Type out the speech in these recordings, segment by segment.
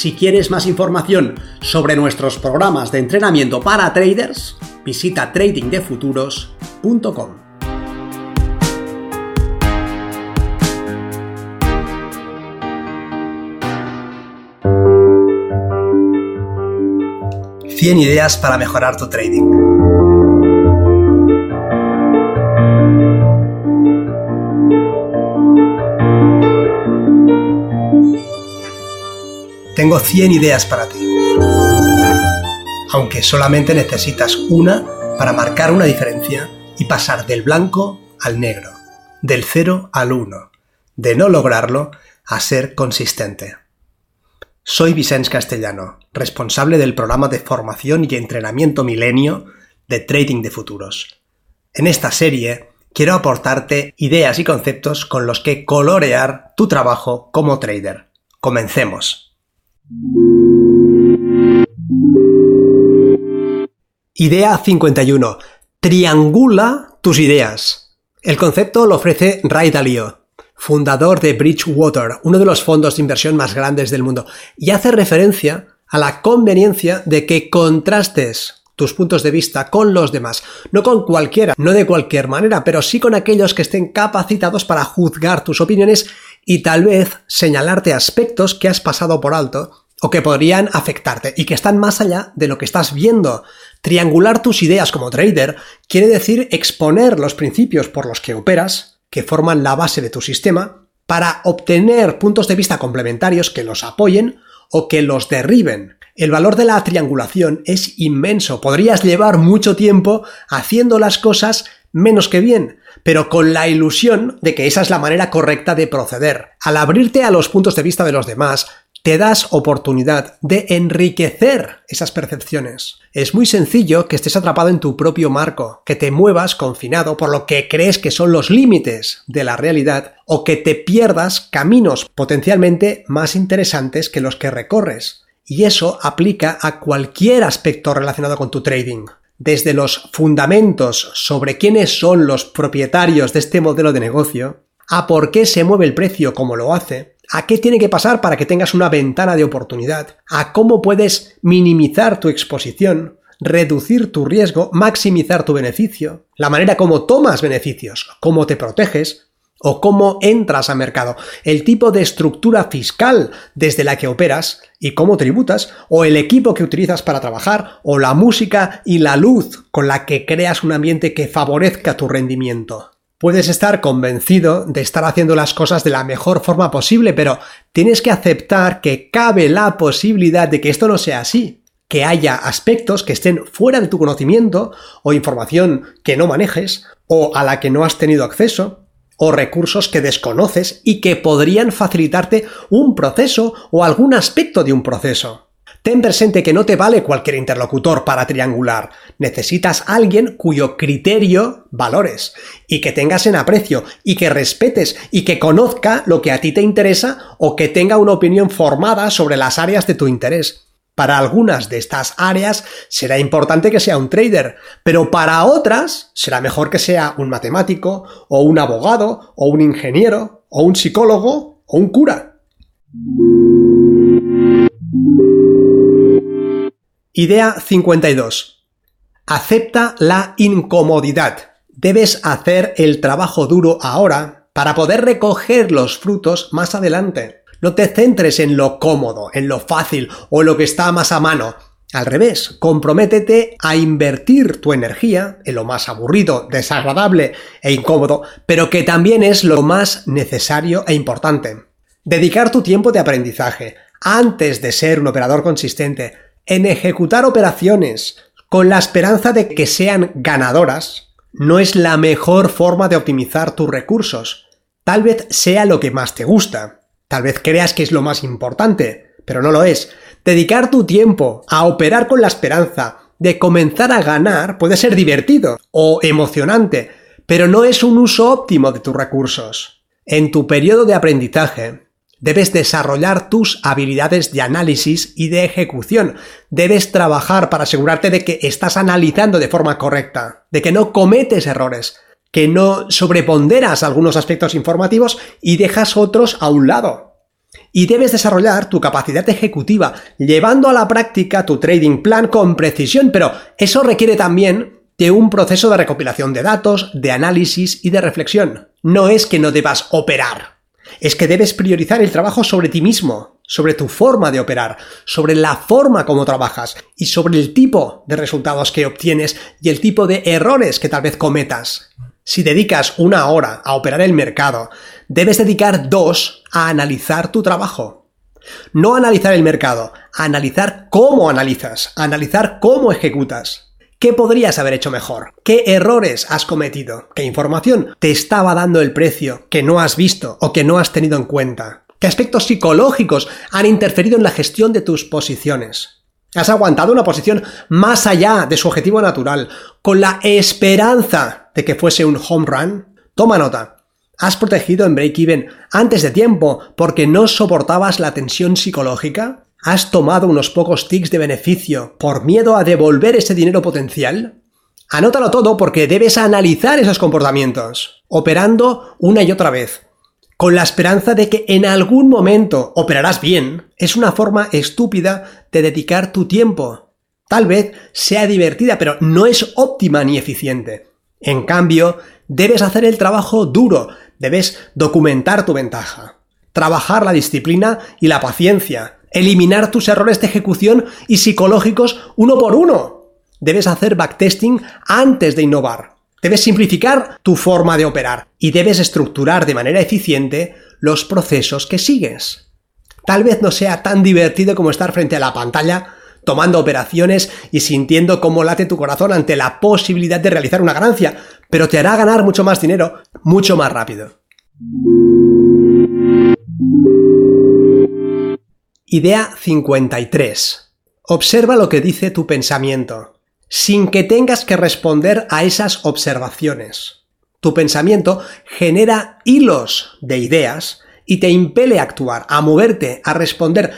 Si quieres más información sobre nuestros programas de entrenamiento para traders, visita tradingdefuturos.com. ¡100 ideas para mejorar tu trading. Tengo 100 ideas para ti. Aunque solamente necesitas una para marcar una diferencia y pasar del blanco al negro, del 0 al 1, de no lograrlo a ser consistente. Soy Vicens Castellano, responsable del programa de formación y entrenamiento milenio de Trading de Futuros. En esta serie quiero aportarte ideas y conceptos con los que colorear tu trabajo como trader. Comencemos. Idea 51. Triangula tus ideas. El concepto lo ofrece Ray Dalio, fundador de Bridgewater, uno de los fondos de inversión más grandes del mundo, y hace referencia a la conveniencia de que contrastes tus puntos de vista con los demás, no con cualquiera, no de cualquier manera, pero sí con aquellos que estén capacitados para juzgar tus opiniones y tal vez señalarte aspectos que has pasado por alto o que podrían afectarte y que están más allá de lo que estás viendo. Triangular tus ideas como trader quiere decir exponer los principios por los que operas, que forman la base de tu sistema, para obtener puntos de vista complementarios que los apoyen o que los derriben. El valor de la triangulación es inmenso. Podrías llevar mucho tiempo haciendo las cosas menos que bien, pero con la ilusión de que esa es la manera correcta de proceder. Al abrirte a los puntos de vista de los demás, te das oportunidad de enriquecer esas percepciones. Es muy sencillo que estés atrapado en tu propio marco, que te muevas confinado por lo que crees que son los límites de la realidad o que te pierdas caminos potencialmente más interesantes que los que recorres. Y eso aplica a cualquier aspecto relacionado con tu trading. Desde los fundamentos sobre quiénes son los propietarios de este modelo de negocio, a por qué se mueve el precio como lo hace, a qué tiene que pasar para que tengas una ventana de oportunidad, a cómo puedes minimizar tu exposición, reducir tu riesgo, maximizar tu beneficio, la manera como tomas beneficios, cómo te proteges o cómo entras a mercado, el tipo de estructura fiscal desde la que operas y cómo tributas, o el equipo que utilizas para trabajar, o la música y la luz con la que creas un ambiente que favorezca tu rendimiento. Puedes estar convencido de estar haciendo las cosas de la mejor forma posible, pero tienes que aceptar que cabe la posibilidad de que esto no sea así, que haya aspectos que estén fuera de tu conocimiento o información que no manejes o a la que no has tenido acceso o recursos que desconoces y que podrían facilitarte un proceso o algún aspecto de un proceso. Ten presente que no te vale cualquier interlocutor para triangular. Necesitas alguien cuyo criterio valores y que tengas en aprecio y que respetes y que conozca lo que a ti te interesa o que tenga una opinión formada sobre las áreas de tu interés. Para algunas de estas áreas será importante que sea un trader, pero para otras será mejor que sea un matemático o un abogado o un ingeniero o un psicólogo o un cura. Idea 52. Acepta la incomodidad. Debes hacer el trabajo duro ahora para poder recoger los frutos más adelante. No te centres en lo cómodo, en lo fácil o lo que está más a mano. Al revés, comprométete a invertir tu energía en lo más aburrido, desagradable e incómodo, pero que también es lo más necesario e importante. Dedicar tu tiempo de aprendizaje antes de ser un operador consistente en ejecutar operaciones con la esperanza de que sean ganadoras, no es la mejor forma de optimizar tus recursos. Tal vez sea lo que más te gusta, tal vez creas que es lo más importante, pero no lo es. Dedicar tu tiempo a operar con la esperanza de comenzar a ganar puede ser divertido o emocionante, pero no es un uso óptimo de tus recursos. En tu periodo de aprendizaje, debes desarrollar tus habilidades de análisis y de ejecución. Debes trabajar para asegurarte de que estás analizando de forma correcta, de que no cometes errores, que no sobreponderas algunos aspectos informativos y dejas otros a un lado. Y debes desarrollar tu capacidad ejecutiva, llevando a la práctica tu trading plan con precisión, pero eso requiere también de un proceso de recopilación de datos, de análisis y de reflexión. No es que no debas operar, es que debes priorizar el trabajo sobre ti mismo, sobre tu forma de operar, sobre la forma como trabajas y sobre el tipo de resultados que obtienes y el tipo de errores que tal vez cometas. Si dedicas una hora a operar el mercado, debes dedicar dos a analizar tu trabajo. No analizar el mercado, analizar cómo analizas, analizar cómo ejecutas. ¿Qué podrías haber hecho mejor? ¿Qué errores has cometido? ¿Qué información te estaba dando el precio que no has visto o que no has tenido en cuenta? ¿Qué aspectos psicológicos han interferido en la gestión de tus posiciones? Has aguantado una posición más allá de su objetivo natural, con la esperanza de que fuese un home run. Toma nota. Has protegido en break-even antes de tiempo porque no soportabas la tensión psicológica. ¿Has tomado unos pocos ticks de beneficio por miedo a devolver ese dinero potencial? Anótalo todo porque debes analizar esos comportamientos, operando una y otra vez, con la esperanza de que en algún momento operarás bien, es una forma estúpida de dedicar tu tiempo. Tal vez sea divertida, pero no es óptima ni eficiente. En cambio, debes hacer el trabajo duro, debes documentar tu ventaja, trabajar la disciplina y la paciencia, eliminar tus errores de ejecución y psicológicos uno por uno. Debes hacer backtesting antes de innovar. Debes simplificar tu forma de operar y debes estructurar de manera eficiente los procesos que sigues. Tal vez no sea tan divertido como estar frente a la pantalla tomando operaciones y sintiendo cómo late tu corazón ante la posibilidad de realizar una ganancia, pero te hará ganar mucho más dinero mucho más rápido. Idea 53. Observa lo que dice tu pensamiento sin que tengas que responder a esas observaciones. Tu pensamiento genera hilos de ideas y te impele a actuar, a moverte, a responder,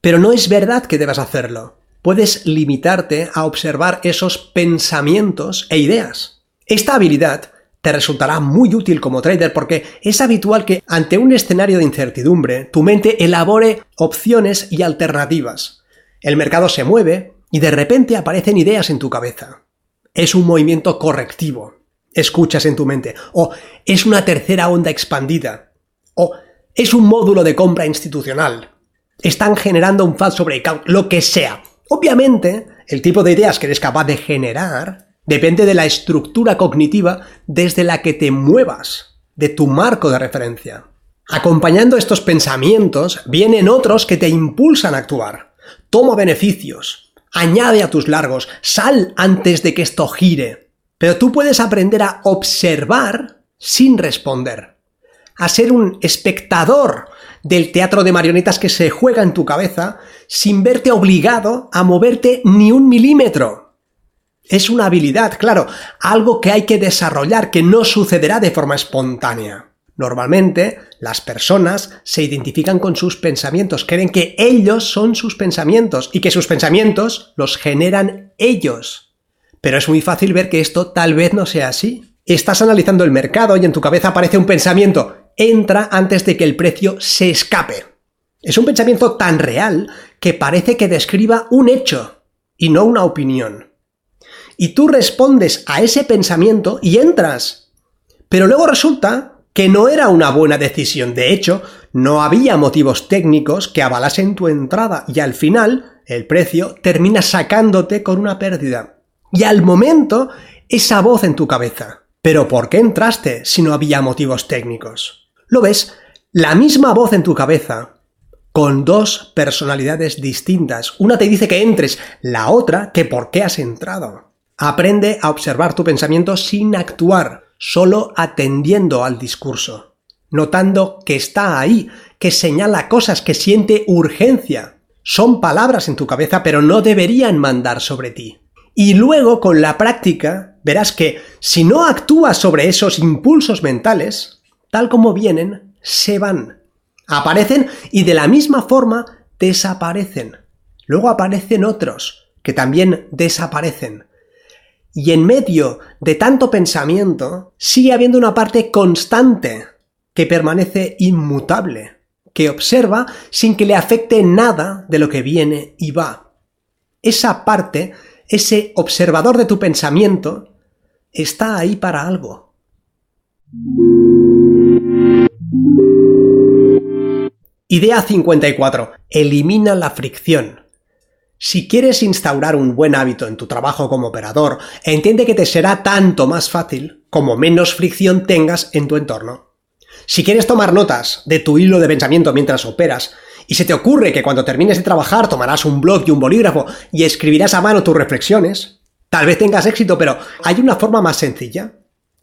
pero no es verdad que debas hacerlo. Puedes limitarte a observar esos pensamientos e ideas. Esta habilidad te resultará muy útil como trader porque es habitual que ante un escenario de incertidumbre tu mente elabore opciones y alternativas. El mercado se mueve, y de repente aparecen ideas en tu cabeza. Es un movimiento correctivo. Escuchas en tu mente. O es una tercera onda expandida. O es un módulo de compra institucional. Están generando un falso breakout, lo que sea. Obviamente, el tipo de ideas que eres capaz de generar depende de la estructura cognitiva desde la que te muevas, de tu marco de referencia. Acompañando estos pensamientos vienen otros que te impulsan a actuar. Toma beneficios, añade a tus largos, sal antes de que esto gire. Pero tú puedes aprender a observar sin responder, a ser un espectador del teatro de marionetas que se juega en tu cabeza sin verte obligado a moverte ni un milímetro. Es una habilidad, claro, algo que hay que desarrollar, que no sucederá de forma espontánea. Normalmente, las personas se identifican con sus pensamientos, creen que ellos son sus pensamientos y que sus pensamientos los generan ellos. Pero es muy fácil ver que esto tal vez no sea así. Estás analizando el mercado y en tu cabeza aparece un pensamiento. Entra antes de que el precio se escape. Es un pensamiento tan real que parece que describa un hecho y no una opinión. Y tú respondes a ese pensamiento y entras. Pero luego resulta que no era una buena decisión. De hecho, no había motivos técnicos que avalasen tu entrada y al final el precio termina sacándote con una pérdida. Y al momento, esa voz en tu cabeza. Pero ¿por qué entraste si no había motivos técnicos? ¿Lo ves? La misma voz en tu cabeza, con dos personalidades distintas. Una te dice que entres, la otra que por qué has entrado. Aprende a observar tu pensamiento sin actuar solo atendiendo al discurso, notando que está ahí, que señala cosas, que siente urgencia. Son palabras en tu cabeza, pero no deberían mandar sobre ti. Y luego, con la práctica, verás que si no actúas sobre esos impulsos mentales, tal como vienen, se van. Aparecen y de la misma forma desaparecen. Luego aparecen otros que también desaparecen. Y en medio de tanto pensamiento sigue habiendo una parte constante que permanece inmutable, que observa sin que le afecte nada de lo que viene y va. Esa parte, ese observador de tu pensamiento, está ahí para algo. Idea 54. Elimina la fricción. Si quieres instaurar un buen hábito en tu trabajo como operador, entiende que te será tanto más fácil como menos fricción tengas en tu entorno. Si quieres tomar notas de tu hilo de pensamiento mientras operas, y se te ocurre que cuando termines de trabajar tomarás un blog y un bolígrafo y escribirás a mano tus reflexiones, tal vez tengas éxito, pero hay una forma más sencilla.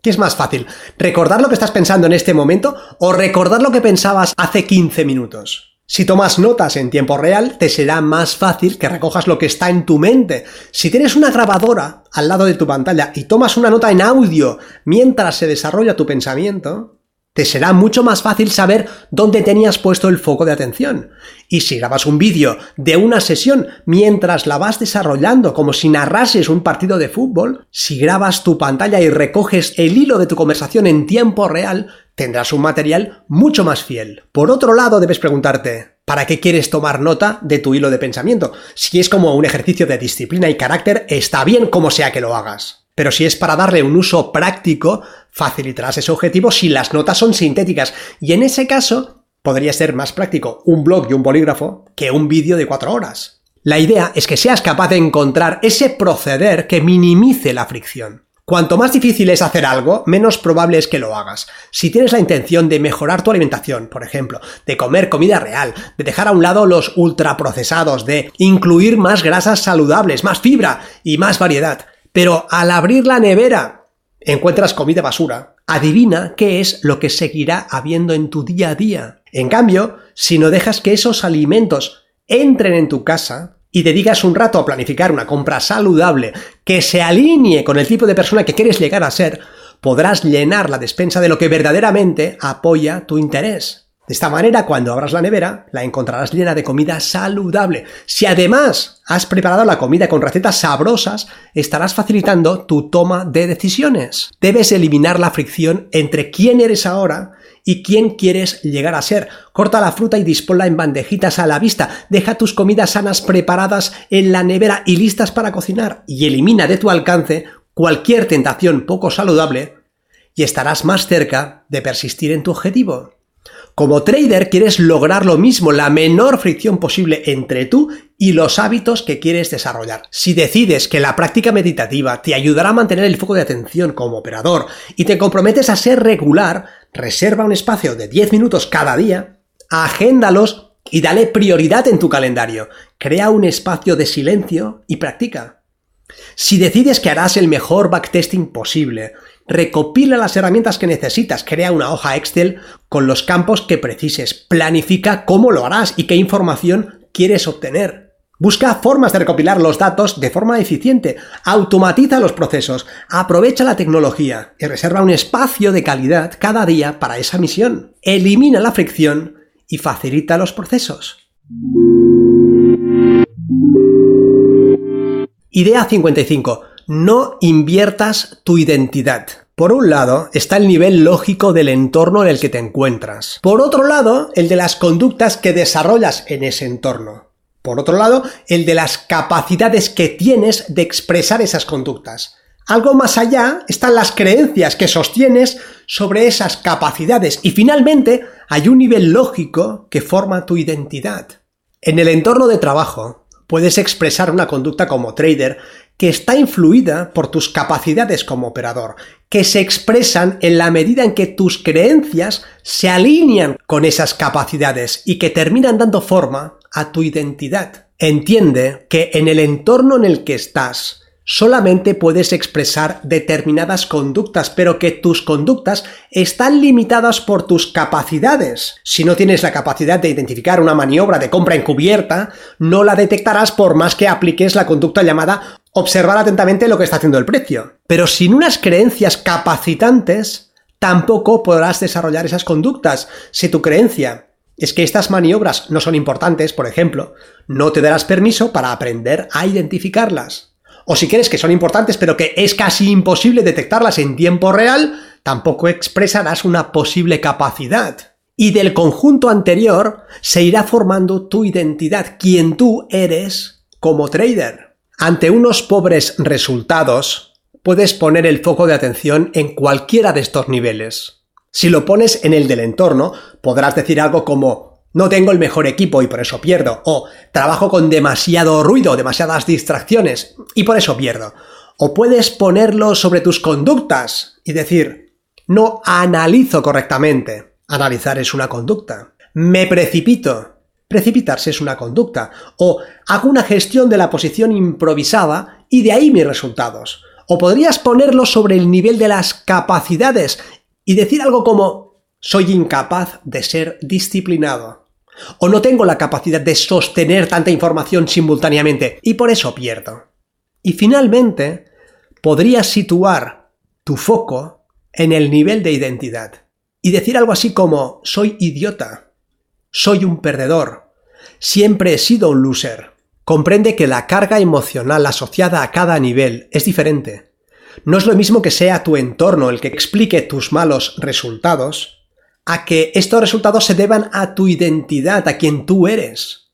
¿Qué es más fácil? ¿Recordar lo que estás pensando en este momento o recordar lo que pensabas hace 15 minutos? Si tomas notas en tiempo real, te será más fácil que recojas lo que está en tu mente. Si tienes una grabadora al lado de tu pantalla y tomas una nota en audio mientras se desarrolla tu pensamiento, te será mucho más fácil saber dónde tenías puesto el foco de atención. Y si grabas un vídeo de una sesión mientras la vas desarrollando como si narrases un partido de fútbol, si grabas tu pantalla y recoges el hilo de tu conversación en tiempo real, tendrás un material mucho más fiel. Por otro lado, debes preguntarte, ¿para qué quieres tomar nota de tu hilo de pensamiento? Si es como un ejercicio de disciplina y carácter, está bien como sea que lo hagas. Pero si es para darle un uso práctico, facilitarás ese objetivo si las notas son sintéticas. Y en ese caso, podría ser más práctico un blog y un bolígrafo que un vídeo de cuatro horas. La idea es que seas capaz de encontrar ese proceder que minimice la fricción. Cuanto más difícil es hacer algo, menos probable es que lo hagas. Si tienes la intención de mejorar tu alimentación, por ejemplo, de comer comida real, de dejar a un lado los ultraprocesados, de incluir más grasas saludables, más fibra y más variedad, pero al abrir la nevera encuentras comida basura, adivina qué es lo que seguirá habiendo en tu día a día. En cambio, si no dejas que esos alimentos entren en tu casa y dedicas un rato a planificar una compra saludable que se alinee con el tipo de persona que quieres llegar a ser, podrás llenar la despensa de lo que verdaderamente apoya tu interés. De esta manera, cuando abras la nevera, la encontrarás llena de comida saludable. Si además has preparado la comida con recetas sabrosas, estarás facilitando tu toma de decisiones. Debes eliminar la fricción entre quién eres ahora y quién quieres llegar a ser. Corta la fruta y disponla en bandejitas a la vista. Deja tus comidas sanas preparadas en la nevera y listas para cocinar. Y elimina de tu alcance cualquier tentación poco saludable y estarás más cerca de persistir en tu objetivo. Como trader quieres lograr lo mismo, la menor fricción posible entre tú y los hábitos que quieres desarrollar. Si decides que la práctica meditativa te ayudará a mantener el foco de atención como operador y te comprometes a ser regular, reserva un espacio de 10 minutos cada día, agéndalos y dale prioridad en tu calendario. Crea un espacio de silencio y practica. Si decides que harás el mejor backtesting posible recopila las herramientas que necesitas, crea una hoja Excel con los campos que precises, planifica cómo lo harás y qué información quieres obtener. Busca formas de recopilar los datos de forma eficiente, automatiza los procesos, aprovecha la tecnología y reserva un espacio de calidad cada día para esa misión. Elimina la fricción y facilita los procesos. Idea 55 no inviertas tu identidad. Por un lado está el nivel lógico del entorno en el que te encuentras. Por otro lado, el de las conductas que desarrollas en ese entorno. Por otro lado, el de las capacidades que tienes de expresar esas conductas. Algo más allá están las creencias que sostienes sobre esas capacidades. Y finalmente, hay un nivel lógico que forma tu identidad. En el entorno de trabajo, puedes expresar una conducta como trader que está influida por tus capacidades como operador, que se expresan en la medida en que tus creencias se alinean con esas capacidades y que terminan dando forma a tu identidad. Entiende que en el entorno en el que estás, solamente puedes expresar determinadas conductas, pero que tus conductas están limitadas por tus capacidades. Si no tienes la capacidad de identificar una maniobra de compra encubierta, no la detectarás por más que apliques la conducta llamada observar atentamente lo que está haciendo el precio. Pero sin unas creencias capacitantes, tampoco podrás desarrollar esas conductas. Si tu creencia es que estas maniobras no son importantes, por ejemplo, no te darás permiso para aprender a identificarlas o si crees que son importantes pero que es casi imposible detectarlas en tiempo real, tampoco expresarás una posible capacidad. Y del conjunto anterior se irá formando tu identidad, quien tú eres como trader. Ante unos pobres resultados, puedes poner el foco de atención en cualquiera de estos niveles. Si lo pones en el del entorno, podrás decir algo como no tengo el mejor equipo y por eso pierdo. O trabajo con demasiado ruido, demasiadas distracciones y por eso pierdo. O puedes ponerlo sobre tus conductas y decir, no analizo correctamente. Analizar es una conducta. Me precipito. Precipitarse es una conducta. O hago una gestión de la posición improvisada y de ahí mis resultados. O podrías ponerlo sobre el nivel de las capacidades y decir algo como soy incapaz de ser disciplinado o no tengo la capacidad de sostener tanta información simultáneamente y por eso pierdo. Y finalmente, podrías situar tu foco en el nivel de identidad y decir algo así como soy idiota, soy un perdedor, siempre he sido un loser. Comprende que la carga emocional asociada a cada nivel es diferente. No es lo mismo que sea tu entorno el que explique tus malos resultados, a que estos resultados se deban a tu identidad, a quien tú eres.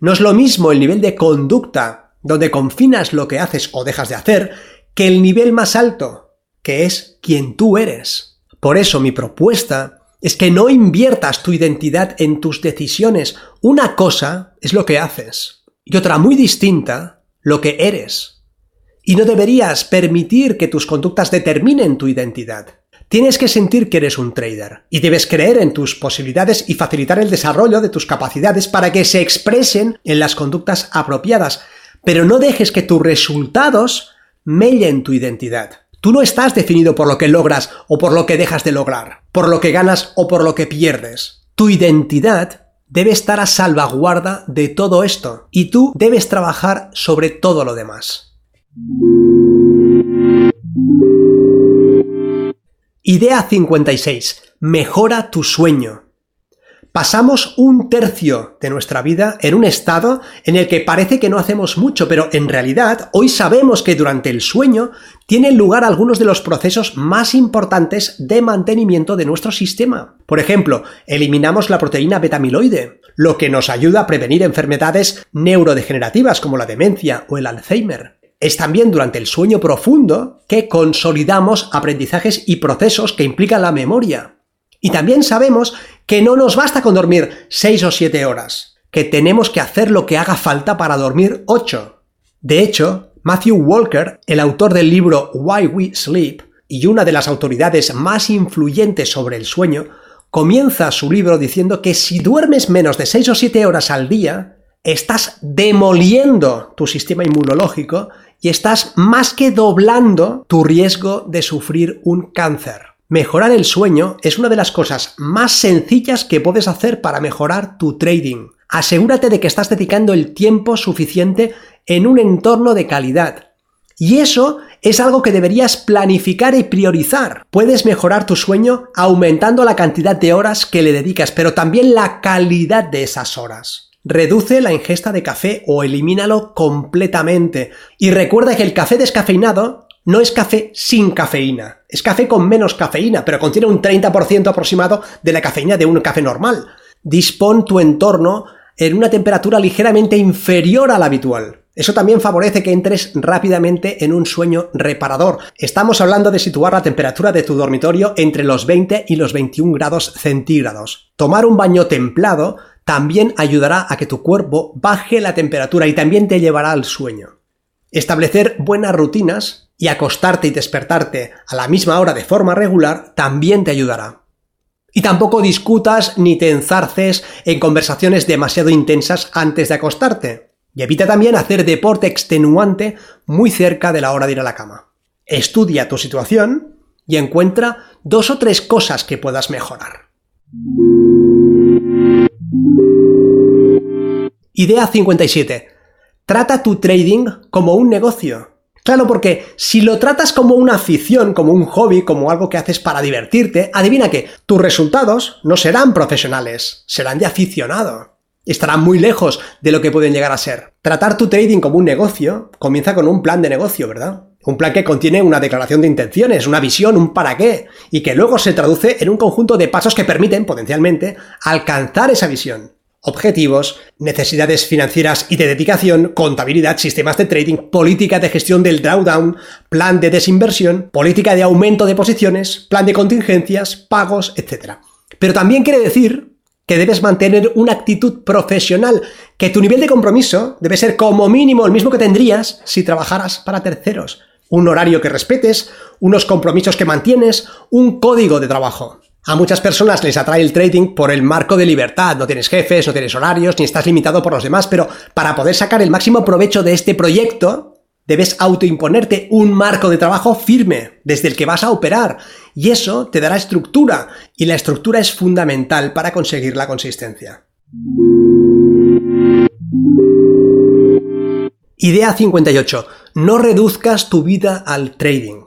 No es lo mismo el nivel de conducta, donde confinas lo que haces o dejas de hacer, que el nivel más alto, que es quien tú eres. Por eso mi propuesta es que no inviertas tu identidad en tus decisiones. Una cosa es lo que haces y otra muy distinta, lo que eres. Y no deberías permitir que tus conductas determinen tu identidad. Tienes que sentir que eres un trader y debes creer en tus posibilidades y facilitar el desarrollo de tus capacidades para que se expresen en las conductas apropiadas, pero no dejes que tus resultados mellen tu identidad. Tú no estás definido por lo que logras o por lo que dejas de lograr, por lo que ganas o por lo que pierdes. Tu identidad debe estar a salvaguarda de todo esto y tú debes trabajar sobre todo lo demás. Idea 56. Mejora tu sueño. Pasamos un tercio de nuestra vida en un estado en el que parece que no hacemos mucho, pero en realidad hoy sabemos que durante el sueño tienen lugar algunos de los procesos más importantes de mantenimiento de nuestro sistema. Por ejemplo, eliminamos la proteína betamiloide, lo que nos ayuda a prevenir enfermedades neurodegenerativas como la demencia o el Alzheimer es también durante el sueño profundo que consolidamos aprendizajes y procesos que implican la memoria. Y también sabemos que no nos basta con dormir 6 o 7 horas, que tenemos que hacer lo que haga falta para dormir 8. De hecho, Matthew Walker, el autor del libro Why We Sleep y una de las autoridades más influyentes sobre el sueño, comienza su libro diciendo que si duermes menos de 6 o 7 horas al día, estás demoliendo tu sistema inmunológico y estás más que doblando tu riesgo de sufrir un cáncer. Mejorar el sueño es una de las cosas más sencillas que puedes hacer para mejorar tu trading. Asegúrate de que estás dedicando el tiempo suficiente en un entorno de calidad. Y eso es algo que deberías planificar y priorizar. Puedes mejorar tu sueño aumentando la cantidad de horas que le dedicas, pero también la calidad de esas horas. Reduce la ingesta de café o elimínalo completamente. Y recuerda que el café descafeinado no es café sin cafeína. Es café con menos cafeína, pero contiene un 30% aproximado de la cafeína de un café normal. Dispón tu entorno en una temperatura ligeramente inferior a la habitual. Eso también favorece que entres rápidamente en un sueño reparador. Estamos hablando de situar la temperatura de tu dormitorio entre los 20 y los 21 grados centígrados. Tomar un baño templado también ayudará a que tu cuerpo baje la temperatura y también te llevará al sueño. Establecer buenas rutinas y acostarte y despertarte a la misma hora de forma regular también te ayudará. Y tampoco discutas ni te enzarces en conversaciones demasiado intensas antes de acostarte. Y evita también hacer deporte extenuante muy cerca de la hora de ir a la cama. Estudia tu situación y encuentra dos o tres cosas que puedas mejorar. Idea 57. Trata tu trading como un negocio. Claro, porque si lo tratas como una afición, como un hobby, como algo que haces para divertirte, adivina que tus resultados no serán profesionales, serán de aficionado. Estarán muy lejos de lo que pueden llegar a ser. Tratar tu trading como un negocio comienza con un plan de negocio, ¿verdad? Un plan que contiene una declaración de intenciones, una visión, un para qué, y que luego se traduce en un conjunto de pasos que permiten, potencialmente, alcanzar esa visión objetivos, necesidades financieras y de dedicación, contabilidad, sistemas de trading, política de gestión del drawdown, plan de desinversión, política de aumento de posiciones, plan de contingencias, pagos, etc. Pero también quiere decir que debes mantener una actitud profesional, que tu nivel de compromiso debe ser como mínimo el mismo que tendrías si trabajaras para terceros. Un horario que respetes, unos compromisos que mantienes, un código de trabajo. A muchas personas les atrae el trading por el marco de libertad, no tienes jefes, no tienes horarios, ni estás limitado por los demás, pero para poder sacar el máximo provecho de este proyecto, debes autoimponerte un marco de trabajo firme desde el que vas a operar, y eso te dará estructura, y la estructura es fundamental para conseguir la consistencia. Idea 58. No reduzcas tu vida al trading.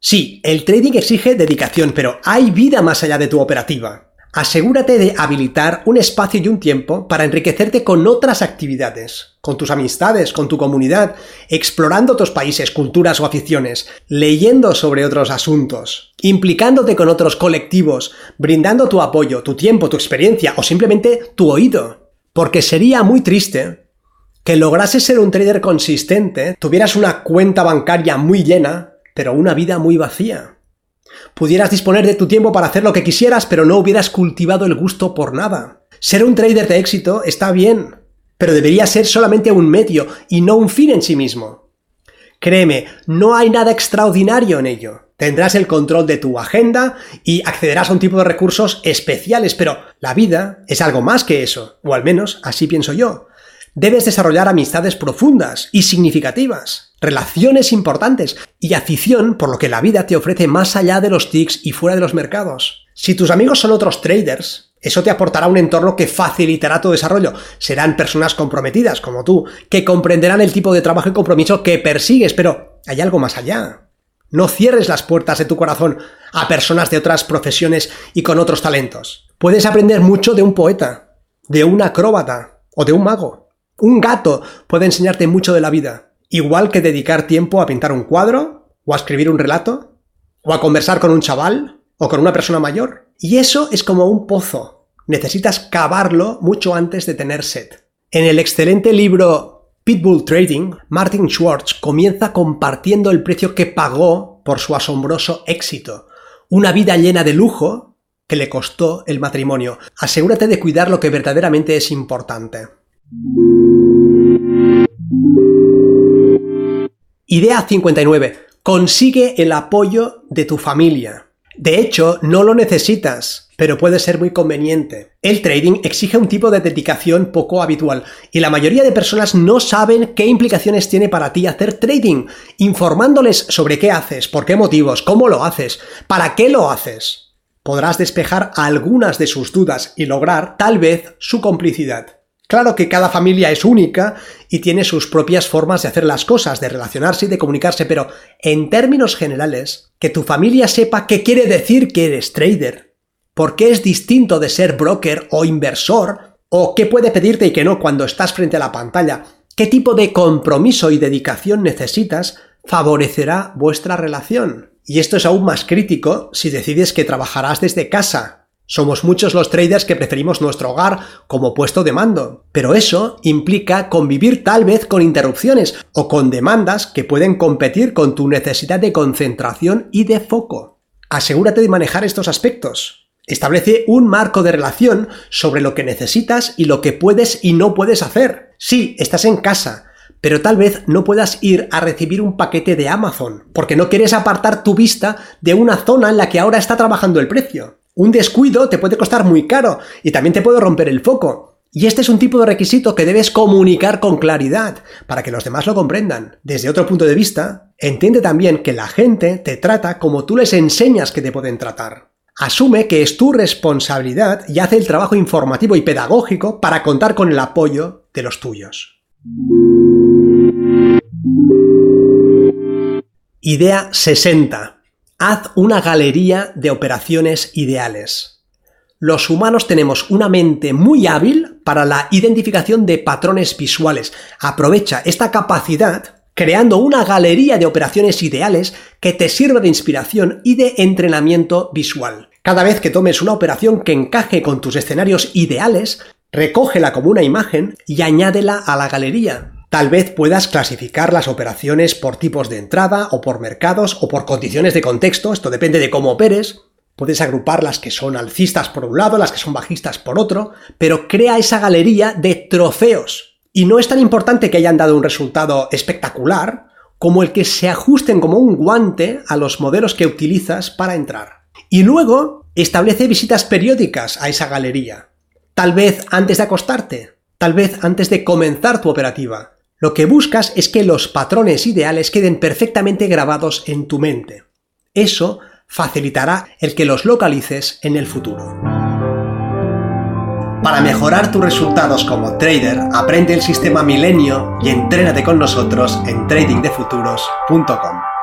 Sí, el trading exige dedicación, pero hay vida más allá de tu operativa. Asegúrate de habilitar un espacio y un tiempo para enriquecerte con otras actividades, con tus amistades, con tu comunidad, explorando otros países, culturas o aficiones, leyendo sobre otros asuntos, implicándote con otros colectivos, brindando tu apoyo, tu tiempo, tu experiencia o simplemente tu oído. Porque sería muy triste que lograses ser un trader consistente, tuvieras una cuenta bancaria muy llena, pero una vida muy vacía. Pudieras disponer de tu tiempo para hacer lo que quisieras, pero no hubieras cultivado el gusto por nada. Ser un trader de éxito está bien, pero debería ser solamente un medio y no un fin en sí mismo. Créeme, no hay nada extraordinario en ello. Tendrás el control de tu agenda y accederás a un tipo de recursos especiales, pero la vida es algo más que eso, o al menos así pienso yo. Debes desarrollar amistades profundas y significativas, relaciones importantes y afición por lo que la vida te ofrece más allá de los TICs y fuera de los mercados. Si tus amigos son otros traders, eso te aportará un entorno que facilitará tu desarrollo. Serán personas comprometidas como tú, que comprenderán el tipo de trabajo y compromiso que persigues, pero hay algo más allá. No cierres las puertas de tu corazón a personas de otras profesiones y con otros talentos. Puedes aprender mucho de un poeta, de un acróbata o de un mago. Un gato puede enseñarte mucho de la vida, igual que dedicar tiempo a pintar un cuadro, o a escribir un relato, o a conversar con un chaval, o con una persona mayor. Y eso es como un pozo. Necesitas cavarlo mucho antes de tener sed. En el excelente libro Pitbull Trading, Martin Schwartz comienza compartiendo el precio que pagó por su asombroso éxito. Una vida llena de lujo que le costó el matrimonio. Asegúrate de cuidar lo que verdaderamente es importante. Idea 59. Consigue el apoyo de tu familia. De hecho, no lo necesitas, pero puede ser muy conveniente. El trading exige un tipo de dedicación poco habitual y la mayoría de personas no saben qué implicaciones tiene para ti hacer trading. Informándoles sobre qué haces, por qué motivos, cómo lo haces, para qué lo haces, podrás despejar algunas de sus dudas y lograr, tal vez, su complicidad. Claro que cada familia es única y tiene sus propias formas de hacer las cosas, de relacionarse y de comunicarse, pero en términos generales, que tu familia sepa qué quiere decir que eres trader, por qué es distinto de ser broker o inversor, o qué puede pedirte y qué no cuando estás frente a la pantalla, qué tipo de compromiso y dedicación necesitas, favorecerá vuestra relación. Y esto es aún más crítico si decides que trabajarás desde casa, somos muchos los traders que preferimos nuestro hogar como puesto de mando, pero eso implica convivir tal vez con interrupciones o con demandas que pueden competir con tu necesidad de concentración y de foco. Asegúrate de manejar estos aspectos. Establece un marco de relación sobre lo que necesitas y lo que puedes y no puedes hacer. Sí, estás en casa, pero tal vez no puedas ir a recibir un paquete de Amazon, porque no quieres apartar tu vista de una zona en la que ahora está trabajando el precio. Un descuido te puede costar muy caro y también te puede romper el foco. Y este es un tipo de requisito que debes comunicar con claridad para que los demás lo comprendan. Desde otro punto de vista, entiende también que la gente te trata como tú les enseñas que te pueden tratar. Asume que es tu responsabilidad y hace el trabajo informativo y pedagógico para contar con el apoyo de los tuyos. Idea 60. Haz una galería de operaciones ideales. Los humanos tenemos una mente muy hábil para la identificación de patrones visuales. Aprovecha esta capacidad creando una galería de operaciones ideales que te sirva de inspiración y de entrenamiento visual. Cada vez que tomes una operación que encaje con tus escenarios ideales, recógela como una imagen y añádela a la galería. Tal vez puedas clasificar las operaciones por tipos de entrada o por mercados o por condiciones de contexto, esto depende de cómo operes. Puedes agrupar las que son alcistas por un lado, las que son bajistas por otro, pero crea esa galería de trofeos. Y no es tan importante que hayan dado un resultado espectacular como el que se ajusten como un guante a los modelos que utilizas para entrar. Y luego establece visitas periódicas a esa galería. Tal vez antes de acostarte, tal vez antes de comenzar tu operativa. Lo que buscas es que los patrones ideales queden perfectamente grabados en tu mente. Eso facilitará el que los localices en el futuro. Para mejorar tus resultados como trader, aprende el sistema Milenio y entrénate con nosotros en tradingdefuturos.com.